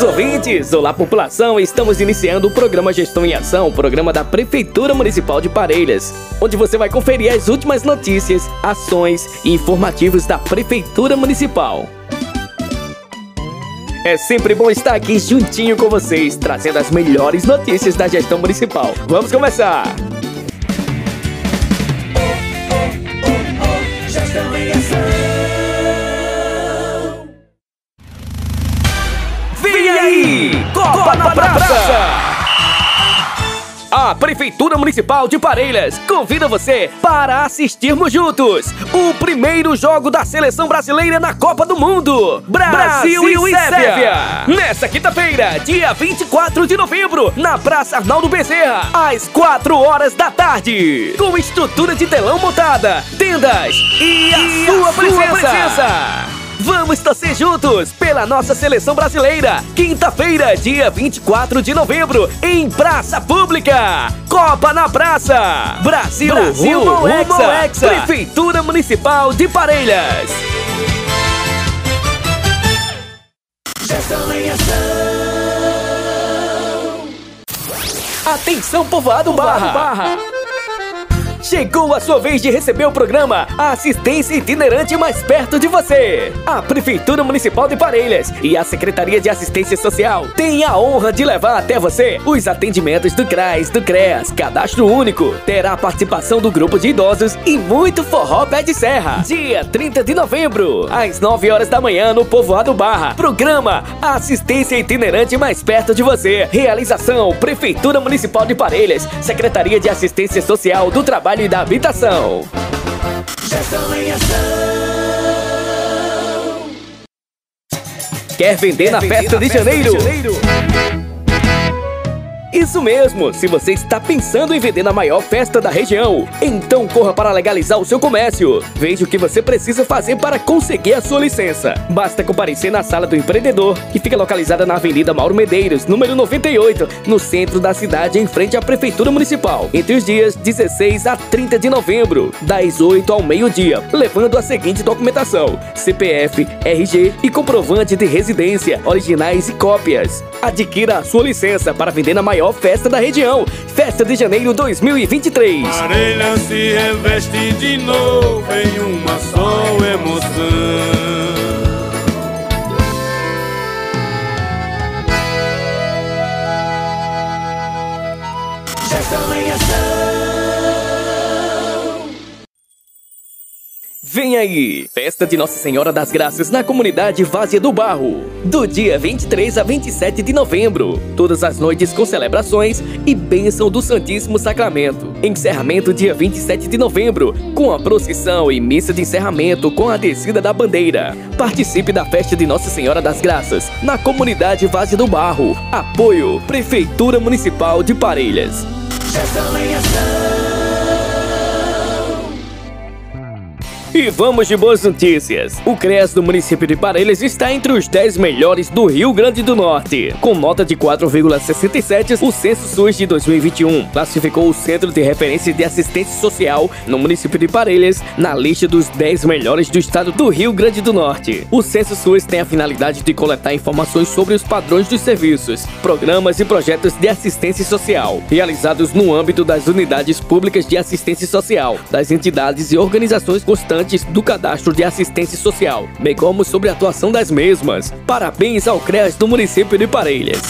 Queridos ouvintes! Olá, população! Estamos iniciando o programa Gestão em Ação, programa da Prefeitura Municipal de Parelhas, onde você vai conferir as últimas notícias, ações e informativos da Prefeitura Municipal. É sempre bom estar aqui juntinho com vocês, trazendo as melhores notícias da gestão municipal. Vamos começar! Municipal de Parelhas convida você para assistirmos juntos o primeiro jogo da Seleção Brasileira na Copa do Mundo. Brasil, e Sérvia! Nesta quinta-feira, dia 24 de novembro, na Praça Arnaldo Bezerra, às 4 horas da tarde. Com estrutura de telão montada, tendas e a, sua, presença. Vamos torcer juntos pela nossa seleção brasileira. Quinta-feira, dia 24 de novembro, em Praça Pública. Copa na Praça. Brasil, Brasil rumo, rumo Hexa. Prefeitura Municipal de Parelhas. Gestão em ação. Atenção, povoado Barra. Chegou a sua vez de receber o programa Assistência Itinerante Mais Perto de Você. A Prefeitura Municipal de Parelhas e a Secretaria de Assistência Social têm a honra de levar até você os atendimentos do CRAS, do CREAS, Cadastro Único. Terá a participação do grupo de idosos e muito forró pé de serra. Dia 30 de novembro, às 9 horas da manhã no Povoado Barra. Programa Assistência Itinerante Mais Perto de Você. Realização Prefeitura Municipal de Parelhas, Secretaria de Assistência Social do Trabalho e da Habitação. Gestão em ação. Quer vender na festa de janeiro? Isso mesmo! Se você está pensando em vender na maior festa da região, então corra para legalizar o seu comércio. Veja o que você precisa fazer para conseguir a sua licença. Basta comparecer na sala do empreendedor, que fica localizada na Avenida Mauro Medeiros, número 98, no centro da cidade, em frente à Prefeitura Municipal, entre os dias 16 a 30 de novembro, das 8 ao meio-dia, levando a seguinte documentação: CPF, RG e comprovante de residência, originais e cópias. Adquira sua licença para vender na maior festa da região, Festa de Janeiro 2023. Parelha se reveste de novo em uma só emoção. Vem aí! Festa de Nossa Senhora das Graças na comunidade Vazia do Barro. Do dia 23 a 27 de novembro. Todas as noites com celebrações e bênção do Santíssimo Sacramento. Encerramento dia 27 de novembro, com a procissão e missa de encerramento com a descida da bandeira. Participe da Festa de Nossa Senhora das Graças na comunidade Vazia do Barro. Apoio Prefeitura Municipal de Parelhas. E vamos de boas notícias. O CREAS do município de Parelhas está entre os 10 melhores do Rio Grande do Norte. Com nota de 4,67, o Censo SUS de 2021 classificou o Centro de Referência de Assistência Social no município de Parelhas na lista dos 10 melhores do estado do Rio Grande do Norte. O Censo SUS tem a finalidade de coletar informações sobre os padrões dos serviços, programas e projetos de assistência social realizados no âmbito das unidades públicas de assistência social, das entidades e organizações constantes do cadastro de assistência social, bem como sobre a atuação das mesmas. Parabéns ao CREAS do município de Parelhas.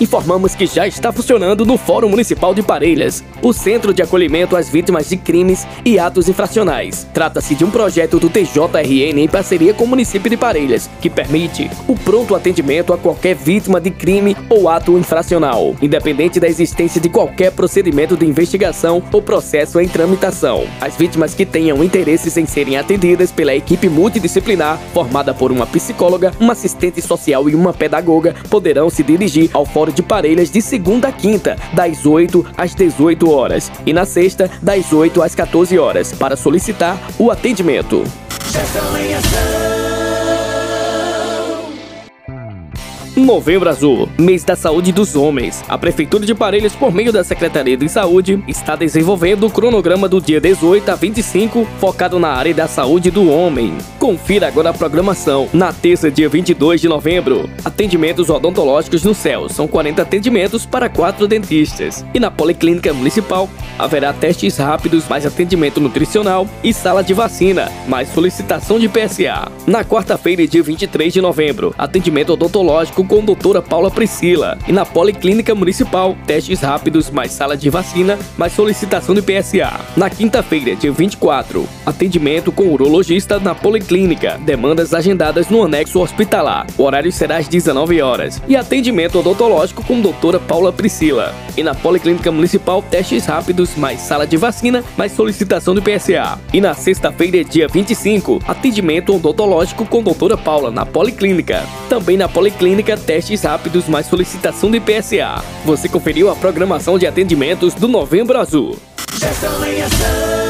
Informamos que já está funcionando no Fórum Municipal de Parelhas, o Centro de Acolhimento às Vítimas de Crimes e Atos Infracionais. Trata-se de um projeto do TJRN em parceria com o município de Parelhas, que permite o pronto atendimento a qualquer vítima de crime ou ato infracional, independente da existência de qualquer procedimento de investigação ou processo em tramitação. As vítimas que tenham interesses em serem atendidas pela equipe multidisciplinar, formada por uma psicóloga, uma assistente social e uma pedagoga, poderão se dirigir ao Fórum de Parelhas de segunda a quinta, das 8 às 18 horas, e na sexta, das 8 às 14 horas, para solicitar o atendimento. Novembro Azul, mês da saúde dos homens. A Prefeitura de Parelhas, por meio da Secretaria de Saúde, está desenvolvendo o cronograma do dia 18 a 25, focado na área da saúde do homem. Confira agora a programação. Na terça, dia 22 de novembro, atendimentos odontológicos no céu. São 40 atendimentos para quatro dentistas. E na Policlínica Municipal, haverá testes rápidos, mais atendimento nutricional e sala de vacina, mais solicitação de PSA. Na quarta-feira, dia 23 de novembro, atendimento odontológico com doutora Paula Priscila. E na Policlínica Municipal, testes rápidos, mais sala de vacina, mais solicitação de PSA. Na quinta-feira, dia 24, atendimento com urologista na Policlínica, demandas agendadas no anexo hospitalar. O horário será às 19 horas. E atendimento odontológico com doutora Paula Priscila. E na Policlínica Municipal, testes rápidos, mais sala de vacina, mais solicitação de PSA. E na sexta-feira, dia 25, atendimento odontológico com doutora Paula na Policlínica. Também na Policlínica, testes rápidos mais solicitação de PSA. Você conferiu a programação de atendimentos do Novembro Azul. Gestão em ação.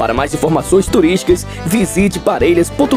Para mais informações turísticas, visite parelhas.com.br.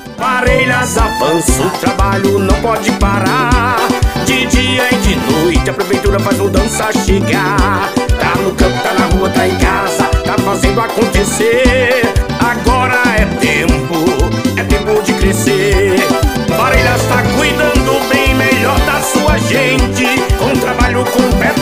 Parelhas avança, o trabalho não pode parar. De dia e de noite a prefeitura faz mudança chegar. Tá no campo, tá na rua, tá em casa, tá fazendo acontecer. Agora é tempo, é tempo de crescer. Parelhas tá cuidando bem melhor da sua gente. Com trabalho mais